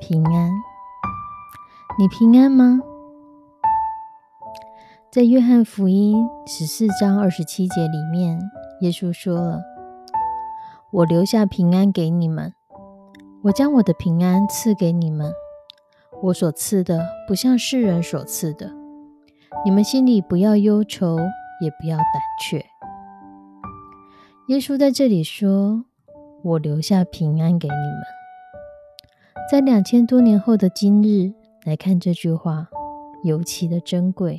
平安！你平安吗？在约翰福音十四章二十七节里面，耶稣说了：“我留下平安给你们，我将我的平安赐给你们。我所赐的不像世人所赐的。你们心里不要忧愁，也不要胆怯。”耶稣在这里说。我留下平安给你们，在两千多年后的今日来看这句话，尤其的珍贵。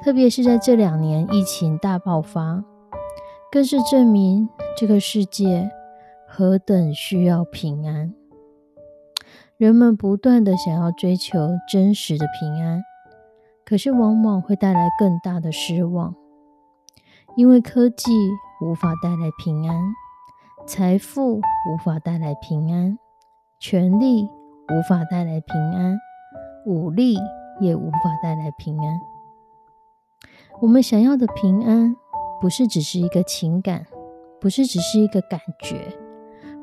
特别是在这两年疫情大爆发，更是证明这个世界何等需要平安。人们不断的想要追求真实的平安，可是往往会带来更大的失望，因为科技无法带来平安。财富无法带来平安，权力无法带来平安，武力也无法带来平安。我们想要的平安，不是只是一个情感，不是只是一个感觉，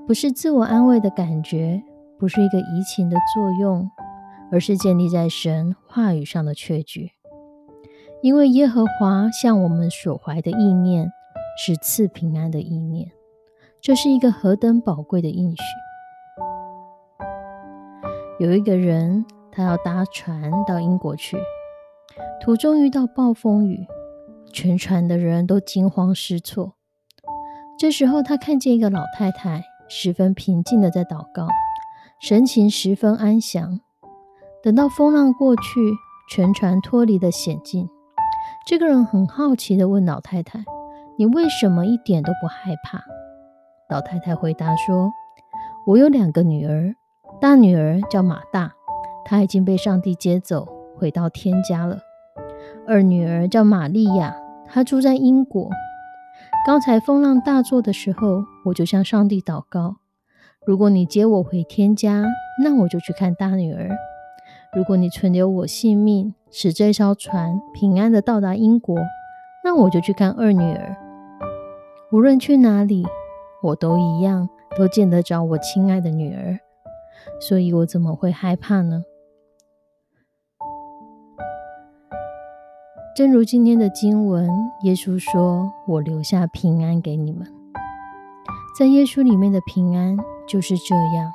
不是自我安慰的感觉，不是一个移情的作用，而是建立在神话语上的确据。因为耶和华向我们所怀的意念，是赐平安的意念。这是一个何等宝贵的应许！有一个人，他要搭船到英国去，途中遇到暴风雨，全船的人都惊慌失措。这时候，他看见一个老太太十分平静的在祷告，神情十分安详。等到风浪过去，全船脱离了险境，这个人很好奇的问老太太：“你为什么一点都不害怕？”老太太回答说：“我有两个女儿，大女儿叫马大，她已经被上帝接走，回到天家了。二女儿叫玛利亚，她住在英国。刚才风浪大作的时候，我就向上帝祷告：如果你接我回天家，那我就去看大女儿；如果你存留我性命，使这艘船平安的到达英国，那我就去看二女儿。无论去哪里。”我都一样，都见得着我亲爱的女儿，所以我怎么会害怕呢？正如今天的经文，耶稣说：“我留下平安给你们。”在耶稣里面的平安就是这样，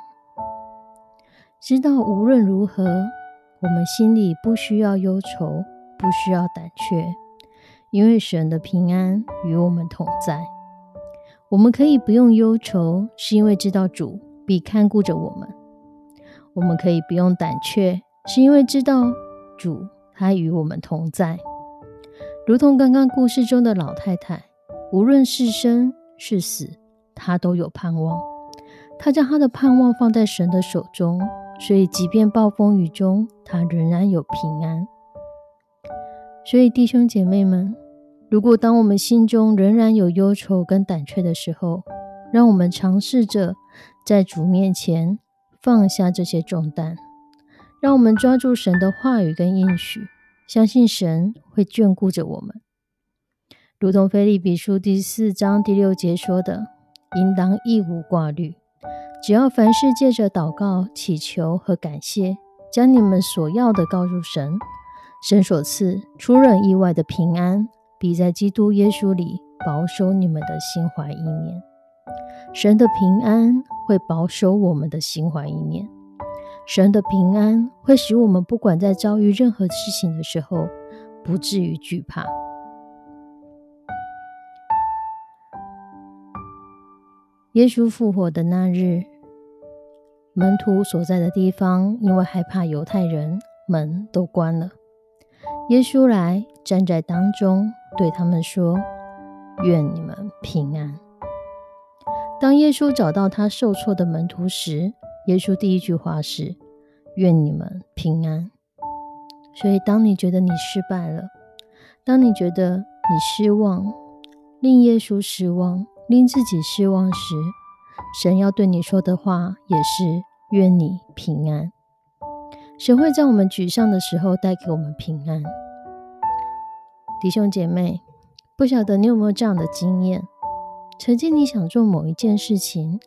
知道无论如何，我们心里不需要忧愁，不需要胆怯，因为神的平安与我们同在。我们可以不用忧愁，是因为知道主必看顾着我们；我们可以不用胆怯，是因为知道主他与我们同在。如同刚刚故事中的老太太，无论是生是死，她都有盼望。她将她的盼望放在神的手中，所以即便暴风雨中，她仍然有平安。所以弟兄姐妹们。如果当我们心中仍然有忧愁跟胆怯的时候，让我们尝试着在主面前放下这些重担，让我们抓住神的话语跟应许，相信神会眷顾着我们。如同腓利比书第四章第六节说的：“应当一无挂虑，只要凡事借着祷告、祈求和感谢，将你们所要的告诉神，神所赐出人意外的平安。”必在基督耶稣里保守你们的心怀意念，神的平安会保守我们的心怀意念。神的平安会使我们不管在遭遇任何事情的时候，不至于惧怕。耶稣复活的那日，门徒所在的地方因为害怕犹太人，门都关了。耶稣来站在当中，对他们说：“愿你们平安。”当耶稣找到他受挫的门徒时，耶稣第一句话是：“愿你们平安。”所以，当你觉得你失败了，当你觉得你失望，令耶稣失望，令自己失望时，神要对你说的话也是：“愿你平安。”神会在我们沮丧的时候带给我们平安。弟兄姐妹，不晓得你有没有这样的经验？曾经你想做某一件事情，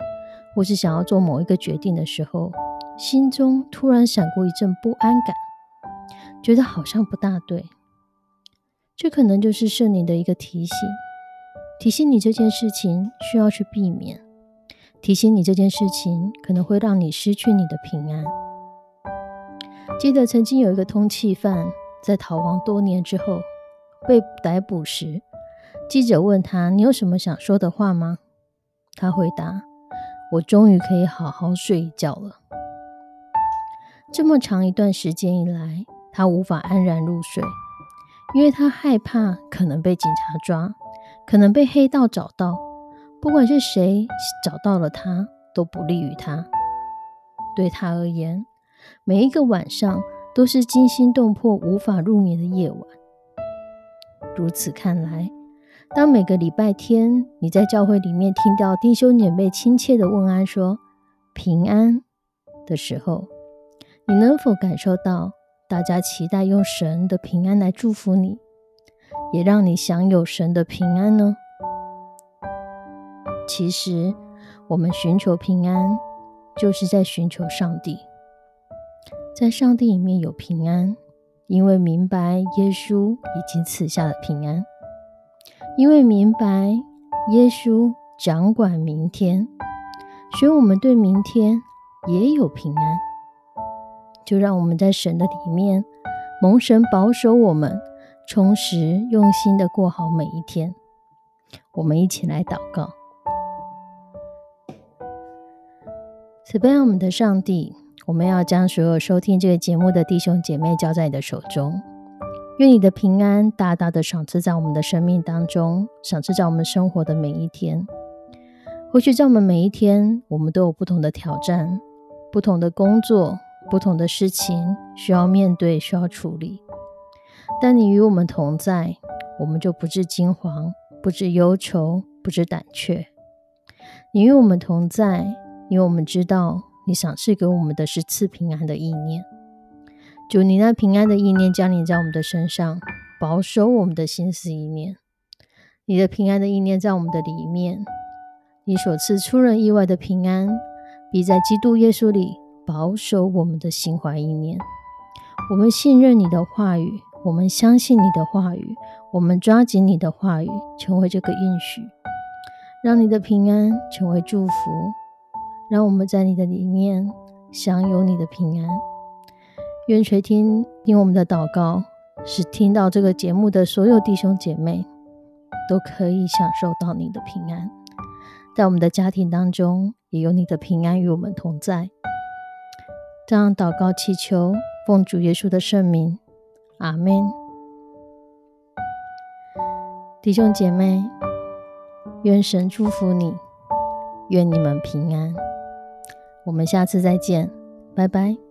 或是想要做某一个决定的时候，心中突然闪过一阵不安感，觉得好像不大对。这可能就是圣灵的一个提醒，提醒你这件事情需要去避免，提醒你这件事情可能会让你失去你的平安。记得曾经有一个通缉犯在逃亡多年之后被逮捕时。记者问他：“你有什么想说的话吗？”他回答：“我终于可以好好睡一觉了。”这么长一段时间以来，他无法安然入睡，因为他害怕可能被警察抓，可能被黑道找到。不管是谁找到了他，都不利于他。对他而言，每一个晚上都是惊心动魄、无法入眠的夜晚。如此看来，当每个礼拜天你在教会里面听到弟兄姐妹亲切的问安说“平安”的时候，你能否感受到大家期待用神的平安来祝福你，也让你享有神的平安呢？其实，我们寻求平安，就是在寻求上帝，在上帝里面有平安，因为明白耶稣已经赐下了平安。因为明白耶稣掌管明天，所以我们对明天也有平安。就让我们在神的里面蒙神保守，我们充实用心的过好每一天。我们一起来祷告：慈悲我们的上帝，我们要将所有收听这个节目的弟兄姐妹交在你的手中。愿你的平安大大的赏赐在我们的生命当中，赏赐在我们生活的每一天。或许在我们每一天，我们都有不同的挑战、不同的工作、不同的事情需要面对、需要处理。但你与我们同在，我们就不致惊惶、不致忧愁、不致胆怯。你与我们同在，因为我们知道你赏赐给我们的是赐平安的意念。主，你那平安的意念降临在我们的身上，保守我们的心思意念。你的平安的意念在我们的里面，你所赐出人意外的平安，必在基督耶稣里保守我们的心怀意念。我们信任你的话语，我们相信你的话语，我们抓紧你的话语，成为这个应许，让你的平安成为祝福，让我们在你的里面享有你的平安。愿垂听听我们的祷告，使听到这个节目的所有弟兄姐妹都可以享受到你的平安，在我们的家庭当中也有你的平安与我们同在。这样祷告祈求，奉主耶稣的圣名，阿门。弟兄姐妹，愿神祝福你，愿你们平安。我们下次再见，拜拜。